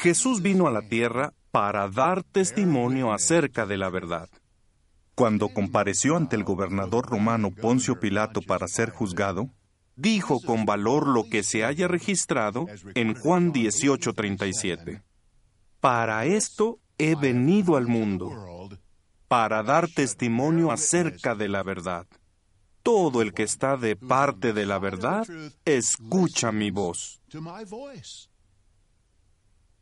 Jesús vino a la tierra para dar testimonio acerca de la verdad. Cuando compareció ante el gobernador romano Poncio Pilato para ser juzgado, dijo con valor lo que se haya registrado en Juan 18:37. Para esto he venido al mundo, para dar testimonio acerca de la verdad. Todo el que está de parte de la verdad, escucha mi voz.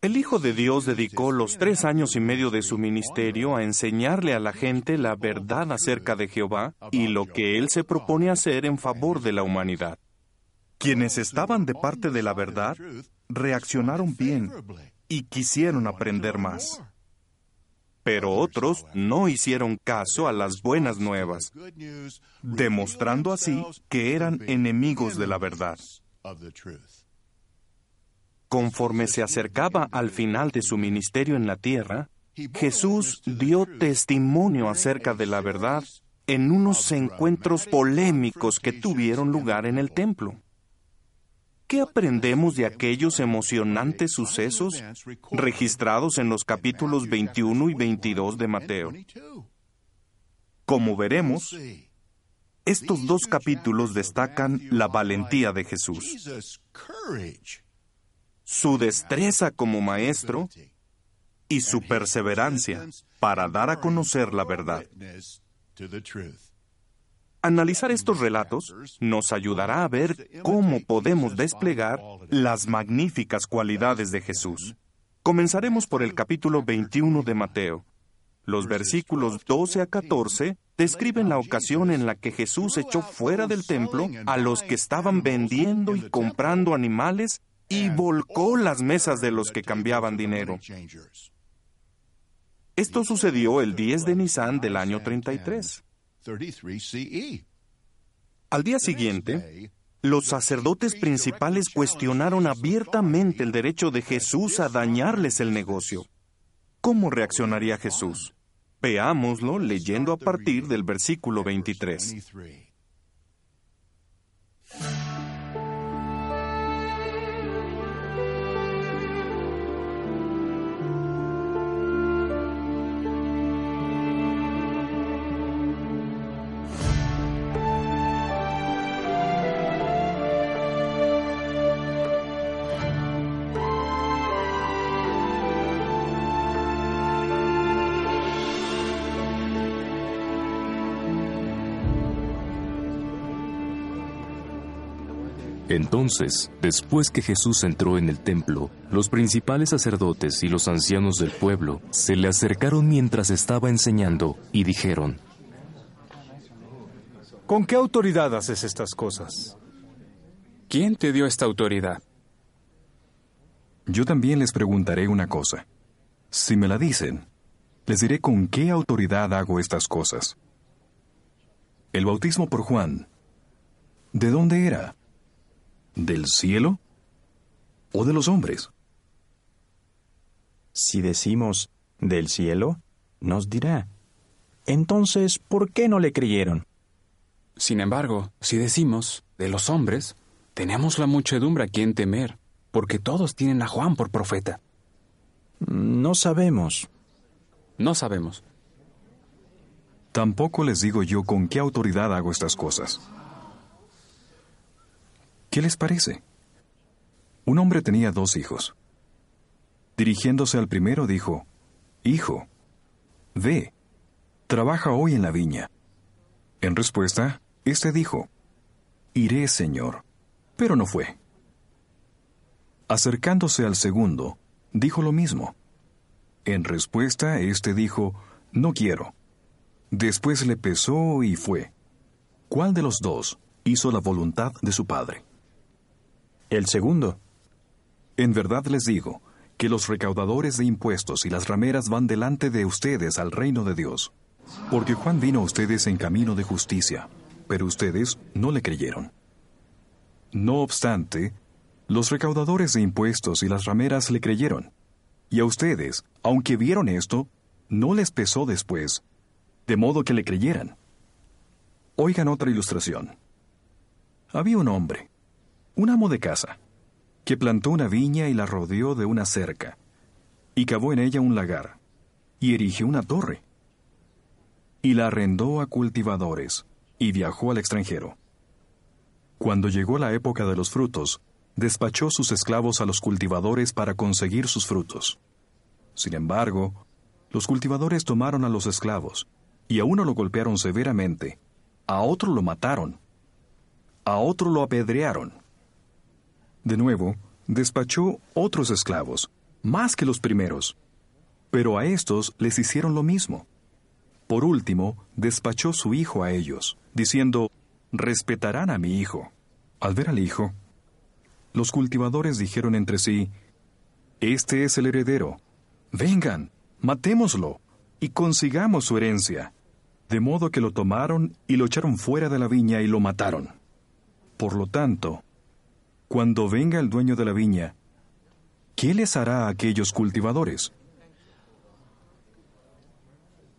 El Hijo de Dios dedicó los tres años y medio de su ministerio a enseñarle a la gente la verdad acerca de Jehová y lo que Él se propone hacer en favor de la humanidad. Quienes estaban de parte de la verdad reaccionaron bien y quisieron aprender más. Pero otros no hicieron caso a las buenas nuevas, demostrando así que eran enemigos de la verdad. Conforme se acercaba al final de su ministerio en la tierra, Jesús dio testimonio acerca de la verdad en unos encuentros polémicos que tuvieron lugar en el templo. ¿Qué aprendemos de aquellos emocionantes sucesos registrados en los capítulos 21 y 22 de Mateo? Como veremos, estos dos capítulos destacan la valentía de Jesús, su destreza como maestro y su perseverancia para dar a conocer la verdad. Analizar estos relatos nos ayudará a ver cómo podemos desplegar las magníficas cualidades de Jesús. Comenzaremos por el capítulo 21 de Mateo. Los versículos 12 a 14 describen la ocasión en la que Jesús echó fuera del templo a los que estaban vendiendo y comprando animales y volcó las mesas de los que cambiaban dinero. Esto sucedió el 10 de Nisan del año 33. E. Al día siguiente, los sacerdotes principales cuestionaron abiertamente el derecho de Jesús a dañarles el negocio. ¿Cómo reaccionaría Jesús? Veámoslo leyendo a partir del versículo 23. Entonces, después que Jesús entró en el templo, los principales sacerdotes y los ancianos del pueblo se le acercaron mientras estaba enseñando y dijeron, ¿Con qué autoridad haces estas cosas? ¿Quién te dio esta autoridad? Yo también les preguntaré una cosa. Si me la dicen, les diré con qué autoridad hago estas cosas. El bautismo por Juan, ¿de dónde era? ¿Del cielo o de los hombres? Si decimos del cielo, nos dirá, entonces, ¿por qué no le creyeron? Sin embargo, si decimos de los hombres, tenemos la muchedumbre a quien temer, porque todos tienen a Juan por profeta. No sabemos. No sabemos. Tampoco les digo yo con qué autoridad hago estas cosas. ¿Qué les parece? Un hombre tenía dos hijos. Dirigiéndose al primero dijo, Hijo, ve, trabaja hoy en la viña. En respuesta, éste dijo, Iré, Señor, pero no fue. Acercándose al segundo, dijo lo mismo. En respuesta, éste dijo, No quiero. Después le pesó y fue. ¿Cuál de los dos hizo la voluntad de su padre? El segundo. En verdad les digo que los recaudadores de impuestos y las rameras van delante de ustedes al reino de Dios. Porque Juan vino a ustedes en camino de justicia, pero ustedes no le creyeron. No obstante, los recaudadores de impuestos y las rameras le creyeron. Y a ustedes, aunque vieron esto, no les pesó después, de modo que le creyeran. Oigan otra ilustración. Había un hombre un amo de casa, que plantó una viña y la rodeó de una cerca, y cavó en ella un lagar, y erigió una torre, y la arrendó a cultivadores, y viajó al extranjero. Cuando llegó la época de los frutos, despachó sus esclavos a los cultivadores para conseguir sus frutos. Sin embargo, los cultivadores tomaron a los esclavos, y a uno lo golpearon severamente, a otro lo mataron, a otro lo apedrearon. De nuevo, despachó otros esclavos, más que los primeros, pero a estos les hicieron lo mismo. Por último, despachó su hijo a ellos, diciendo, respetarán a mi hijo. Al ver al hijo, los cultivadores dijeron entre sí, Este es el heredero. Vengan, matémoslo y consigamos su herencia. De modo que lo tomaron y lo echaron fuera de la viña y lo mataron. Por lo tanto, cuando venga el dueño de la viña, ¿qué les hará a aquellos cultivadores?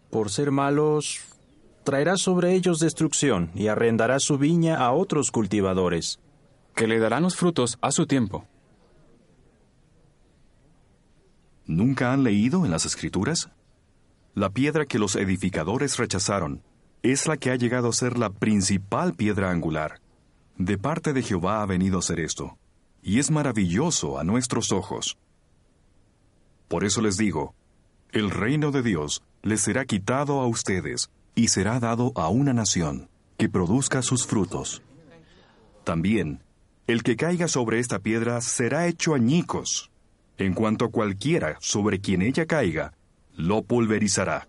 Por ser malos, traerá sobre ellos destrucción y arrendará su viña a otros cultivadores. Que le darán los frutos a su tiempo. ¿Nunca han leído en las Escrituras? La piedra que los edificadores rechazaron es la que ha llegado a ser la principal piedra angular. De parte de Jehová ha venido a ser esto, y es maravilloso a nuestros ojos. Por eso les digo, el reino de Dios les será quitado a ustedes y será dado a una nación que produzca sus frutos. También, el que caiga sobre esta piedra será hecho añicos. En cuanto cualquiera sobre quien ella caiga, lo pulverizará.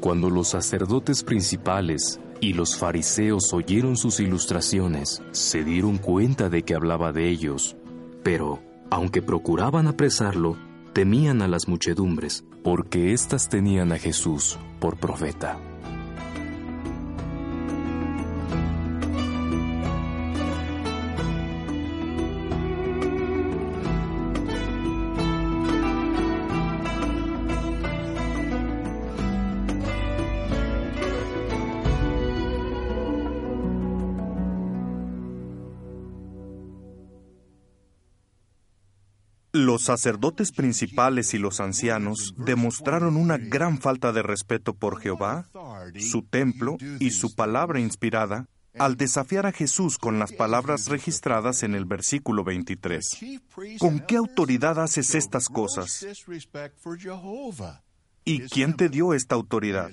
Cuando los sacerdotes principales y los fariseos oyeron sus ilustraciones, se dieron cuenta de que hablaba de ellos, pero, aunque procuraban apresarlo, temían a las muchedumbres, porque éstas tenían a Jesús por profeta. Los sacerdotes principales y los ancianos demostraron una gran falta de respeto por Jehová, su templo y su palabra inspirada al desafiar a Jesús con las palabras registradas en el versículo 23. ¿Con qué autoridad haces estas cosas? ¿Y quién te dio esta autoridad?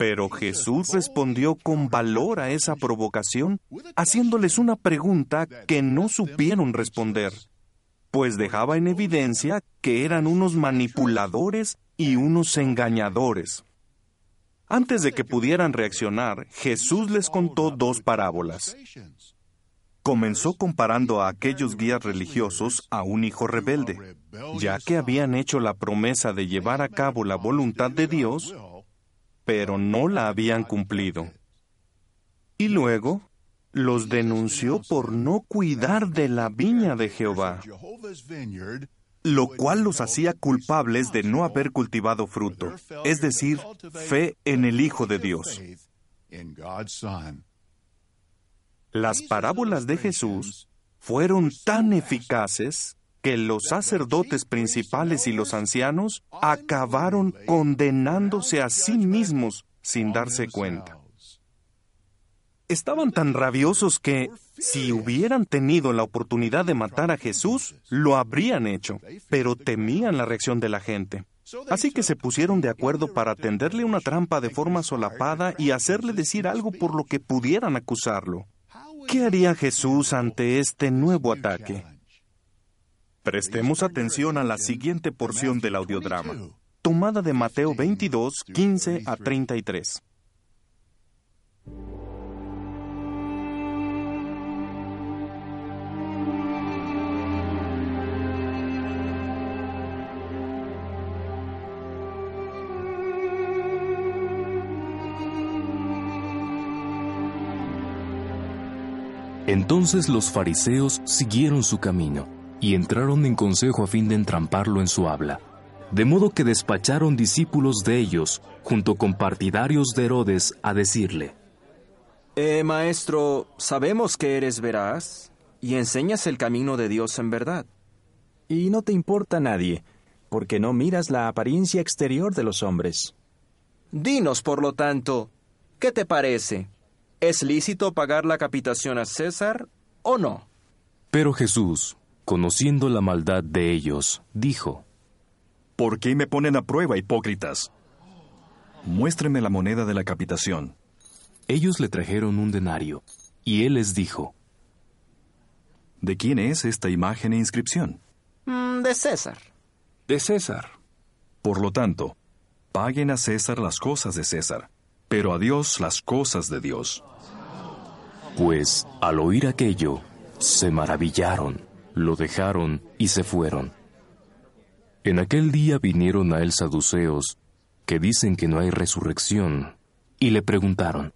Pero Jesús respondió con valor a esa provocación, haciéndoles una pregunta que no supieron responder, pues dejaba en evidencia que eran unos manipuladores y unos engañadores. Antes de que pudieran reaccionar, Jesús les contó dos parábolas. Comenzó comparando a aquellos guías religiosos a un hijo rebelde, ya que habían hecho la promesa de llevar a cabo la voluntad de Dios, pero no la habían cumplido. Y luego los denunció por no cuidar de la viña de Jehová, lo cual los hacía culpables de no haber cultivado fruto, es decir, fe en el Hijo de Dios. Las parábolas de Jesús fueron tan eficaces que los sacerdotes principales y los ancianos acabaron condenándose a sí mismos sin darse cuenta. Estaban tan rabiosos que, si hubieran tenido la oportunidad de matar a Jesús, lo habrían hecho, pero temían la reacción de la gente. Así que se pusieron de acuerdo para tenderle una trampa de forma solapada y hacerle decir algo por lo que pudieran acusarlo. ¿Qué haría Jesús ante este nuevo ataque? Prestemos atención a la siguiente porción del audiodrama, tomada de Mateo 22, 15 a 33. Entonces los fariseos siguieron su camino y entraron en consejo a fin de entramparlo en su habla. De modo que despacharon discípulos de ellos, junto con partidarios de Herodes, a decirle, Eh, maestro, sabemos que eres veraz y enseñas el camino de Dios en verdad. Y no te importa nadie, porque no miras la apariencia exterior de los hombres. Dinos, por lo tanto, ¿qué te parece? ¿Es lícito pagar la capitación a César o no? Pero Jesús, conociendo la maldad de ellos, dijo, ¿Por qué me ponen a prueba, hipócritas? Muéstrenme la moneda de la capitación. Ellos le trajeron un denario, y él les dijo, ¿De quién es esta imagen e inscripción? Mm, de César. De César. Por lo tanto, paguen a César las cosas de César, pero a Dios las cosas de Dios. Pues, al oír aquello, se maravillaron, lo dejaron y se fueron. En aquel día vinieron a él saduceos, que dicen que no hay resurrección, y le preguntaron,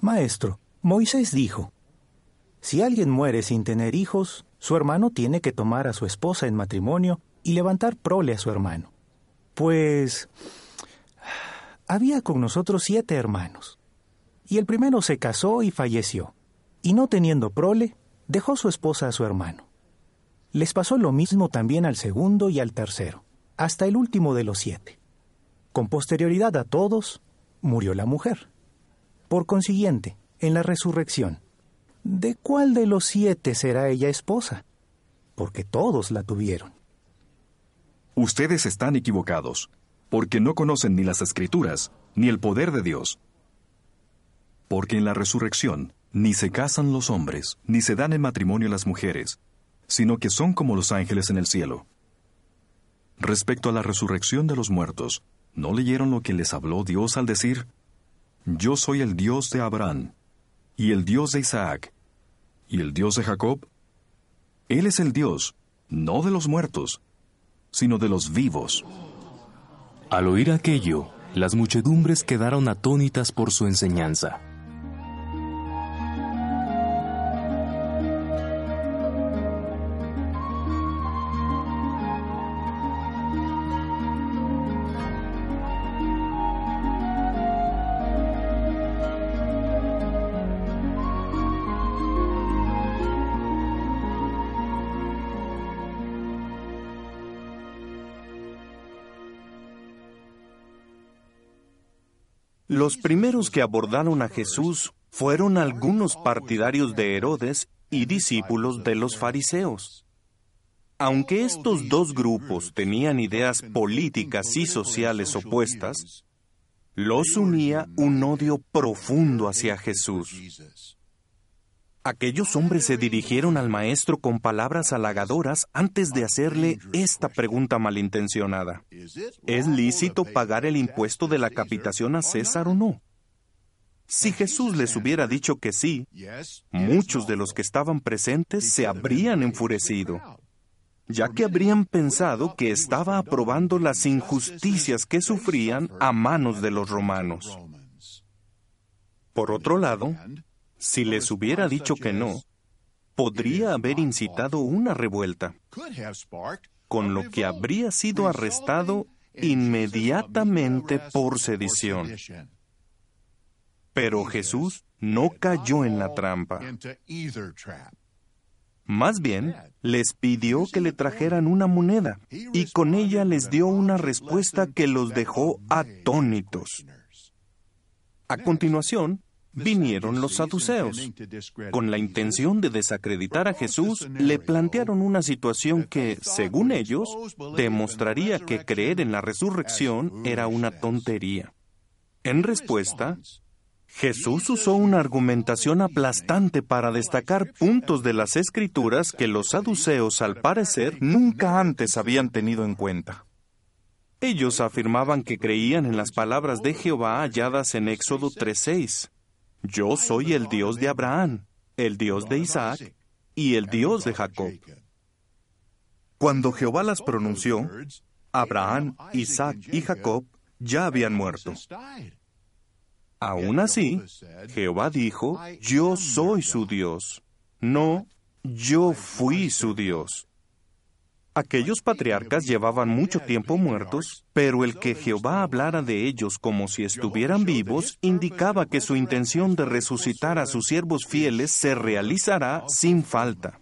Maestro, Moisés dijo, si alguien muere sin tener hijos, su hermano tiene que tomar a su esposa en matrimonio y levantar prole a su hermano. Pues había con nosotros siete hermanos, y el primero se casó y falleció, y no teniendo prole, dejó su esposa a su hermano. Les pasó lo mismo también al segundo y al tercero, hasta el último de los siete. Con posterioridad a todos, murió la mujer. Por consiguiente, en la resurrección, ¿de cuál de los siete será ella esposa? Porque todos la tuvieron. Ustedes están equivocados, porque no conocen ni las escrituras, ni el poder de Dios. Porque en la resurrección ni se casan los hombres, ni se dan en matrimonio las mujeres, sino que son como los ángeles en el cielo. Respecto a la resurrección de los muertos, ¿no leyeron lo que les habló Dios al decir, Yo soy el Dios de Abraham, y el Dios de Isaac, y el Dios de Jacob? Él es el Dios, no de los muertos, sino de los vivos. Al oír aquello, las muchedumbres quedaron atónitas por su enseñanza. Los primeros que abordaron a Jesús fueron algunos partidarios de Herodes y discípulos de los fariseos. Aunque estos dos grupos tenían ideas políticas y sociales opuestas, los unía un odio profundo hacia Jesús. Aquellos hombres se dirigieron al maestro con palabras halagadoras antes de hacerle esta pregunta malintencionada. ¿Es lícito pagar el impuesto de la capitación a César o no? Si Jesús les hubiera dicho que sí, muchos de los que estaban presentes se habrían enfurecido, ya que habrían pensado que estaba aprobando las injusticias que sufrían a manos de los romanos. Por otro lado, si les hubiera dicho que no, podría haber incitado una revuelta, con lo que habría sido arrestado inmediatamente por sedición. Pero Jesús no cayó en la trampa. Más bien, les pidió que le trajeran una moneda y con ella les dio una respuesta que los dejó atónitos. A continuación, vinieron los saduceos. Con la intención de desacreditar a Jesús, le plantearon una situación que, según ellos, demostraría que creer en la resurrección era una tontería. En respuesta, Jesús usó una argumentación aplastante para destacar puntos de las escrituras que los saduceos, al parecer, nunca antes habían tenido en cuenta. Ellos afirmaban que creían en las palabras de Jehová halladas en Éxodo 3.6. Yo soy el Dios de Abraham, el Dios de Isaac y el Dios de Jacob. Cuando Jehová las pronunció, Abraham, Isaac y Jacob ya habían muerto. Aún así, Jehová dijo, yo soy su Dios, no, yo fui su Dios. Aquellos patriarcas llevaban mucho tiempo muertos, pero el que Jehová hablara de ellos como si estuvieran vivos indicaba que su intención de resucitar a sus siervos fieles se realizará sin falta.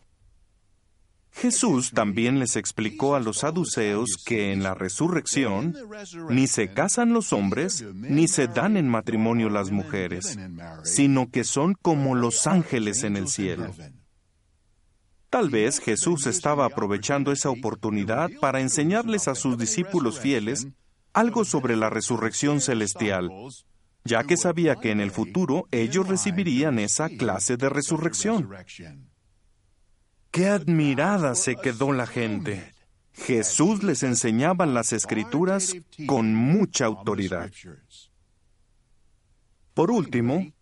Jesús también les explicó a los saduceos que en la resurrección ni se casan los hombres ni se dan en matrimonio las mujeres, sino que son como los ángeles en el cielo. Tal vez Jesús estaba aprovechando esa oportunidad para enseñarles a sus discípulos fieles algo sobre la resurrección celestial, ya que sabía que en el futuro ellos recibirían esa clase de resurrección. Qué admirada se quedó la gente. Jesús les enseñaba las escrituras con mucha autoridad. Por último,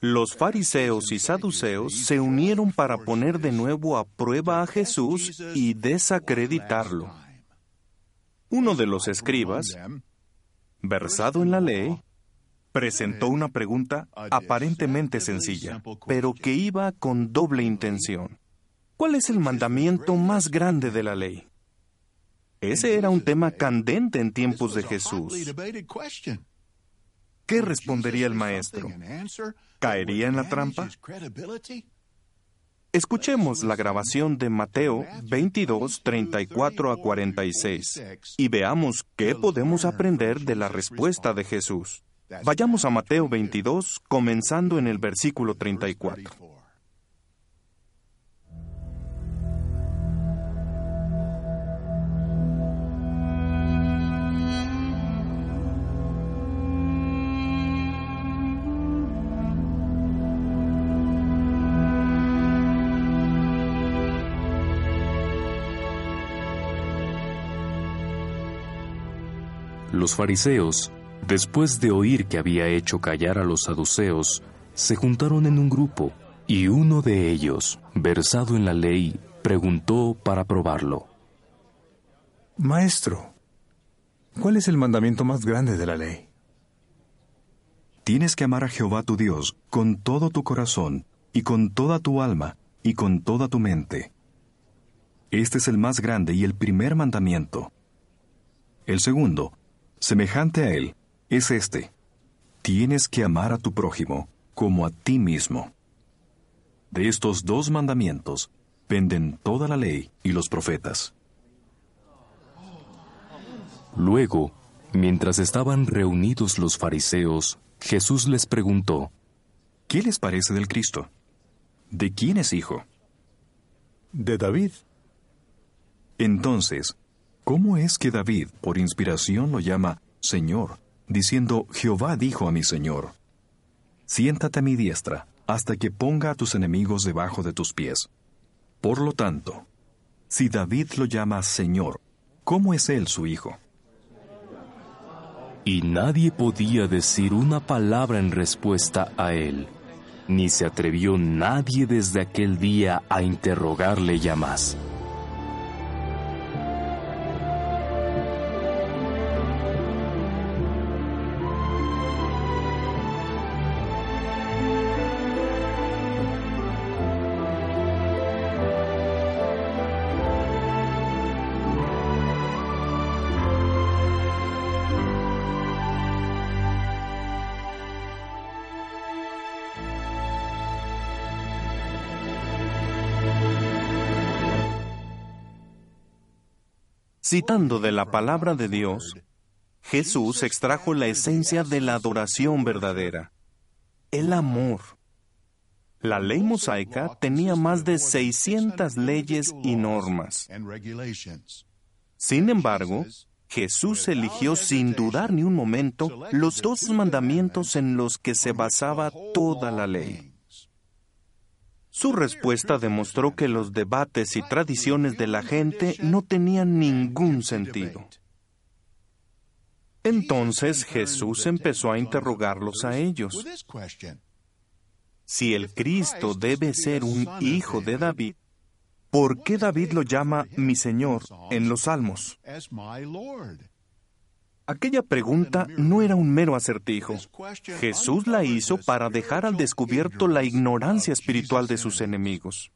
los fariseos y saduceos se unieron para poner de nuevo a prueba a Jesús y desacreditarlo. Uno de los escribas, versado en la ley, presentó una pregunta aparentemente sencilla, pero que iba con doble intención. ¿Cuál es el mandamiento más grande de la ley? Ese era un tema candente en tiempos de Jesús. ¿Qué respondería el maestro? ¿Caería en la trampa? Escuchemos la grabación de Mateo 22, 34 a 46 y veamos qué podemos aprender de la respuesta de Jesús. Vayamos a Mateo 22, comenzando en el versículo 34. Los fariseos, después de oír que había hecho callar a los saduceos, se juntaron en un grupo, y uno de ellos, versado en la ley, preguntó para probarlo. Maestro, ¿cuál es el mandamiento más grande de la ley? Tienes que amar a Jehová tu Dios con todo tu corazón, y con toda tu alma, y con toda tu mente. Este es el más grande y el primer mandamiento. El segundo, semejante a él, es este. Tienes que amar a tu prójimo como a ti mismo. De estos dos mandamientos penden toda la ley y los profetas. Luego, mientras estaban reunidos los fariseos, Jesús les preguntó, ¿Qué les parece del Cristo? ¿De quién es hijo? De David. Entonces, ¿Cómo es que David, por inspiración, lo llama Señor, diciendo, Jehová dijo a mi Señor, siéntate a mi diestra, hasta que ponga a tus enemigos debajo de tus pies? Por lo tanto, si David lo llama Señor, ¿cómo es él su hijo? Y nadie podía decir una palabra en respuesta a él, ni se atrevió nadie desde aquel día a interrogarle ya más. Citando de la palabra de Dios, Jesús extrajo la esencia de la adoración verdadera, el amor. La ley mosaica tenía más de 600 leyes y normas. Sin embargo, Jesús eligió sin dudar ni un momento los dos mandamientos en los que se basaba toda la ley. Su respuesta demostró que los debates y tradiciones de la gente no tenían ningún sentido. Entonces Jesús empezó a interrogarlos a ellos. Si el Cristo debe ser un hijo de David, ¿por qué David lo llama mi Señor en los Salmos? Aquella pregunta no era un mero acertijo. Jesús la hizo para dejar al descubierto la ignorancia espiritual de sus enemigos.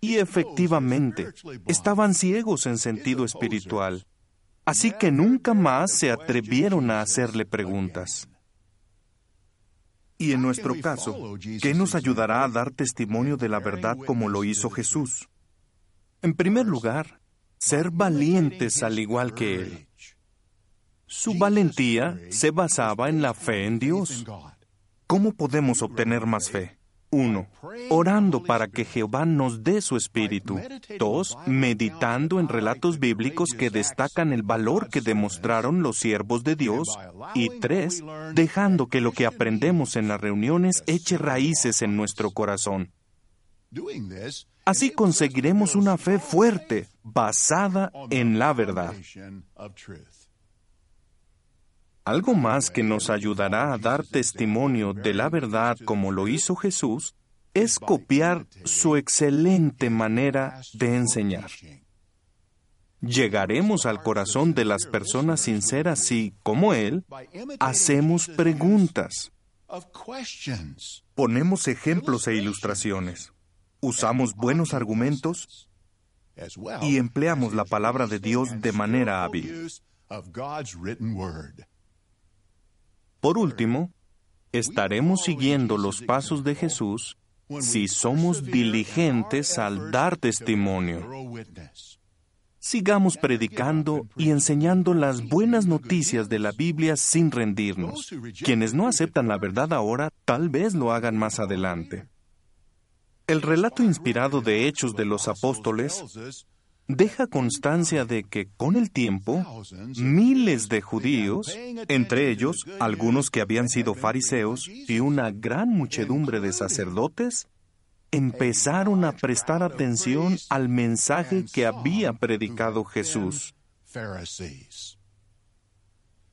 Y efectivamente, estaban ciegos en sentido espiritual, así que nunca más se atrevieron a hacerle preguntas. Y en nuestro caso, ¿qué nos ayudará a dar testimonio de la verdad como lo hizo Jesús? En primer lugar, ser valientes al igual que Él. Su valentía se basaba en la fe en Dios. ¿Cómo podemos obtener más fe? Uno, orando para que Jehová nos dé su espíritu. Dos, meditando en relatos bíblicos que destacan el valor que demostraron los siervos de Dios. Y tres, dejando que lo que aprendemos en las reuniones eche raíces en nuestro corazón. Así conseguiremos una fe fuerte, basada en la verdad. Algo más que nos ayudará a dar testimonio de la verdad como lo hizo Jesús es copiar su excelente manera de enseñar. Llegaremos al corazón de las personas sinceras si, como Él, hacemos preguntas, ponemos ejemplos e ilustraciones, usamos buenos argumentos y empleamos la palabra de Dios de manera hábil. Por último, estaremos siguiendo los pasos de Jesús si somos diligentes al dar testimonio. Sigamos predicando y enseñando las buenas noticias de la Biblia sin rendirnos. Quienes no aceptan la verdad ahora, tal vez lo hagan más adelante. El relato inspirado de Hechos de los Apóstoles deja constancia de que con el tiempo miles de judíos, entre ellos algunos que habían sido fariseos y una gran muchedumbre de sacerdotes, empezaron a prestar atención al mensaje que había predicado Jesús.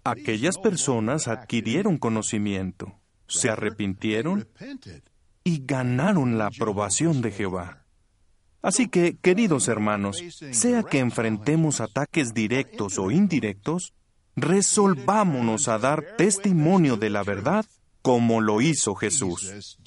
Aquellas personas adquirieron conocimiento, se arrepintieron y ganaron la aprobación de Jehová. Así que, queridos hermanos, sea que enfrentemos ataques directos o indirectos, resolvámonos a dar testimonio de la verdad como lo hizo Jesús.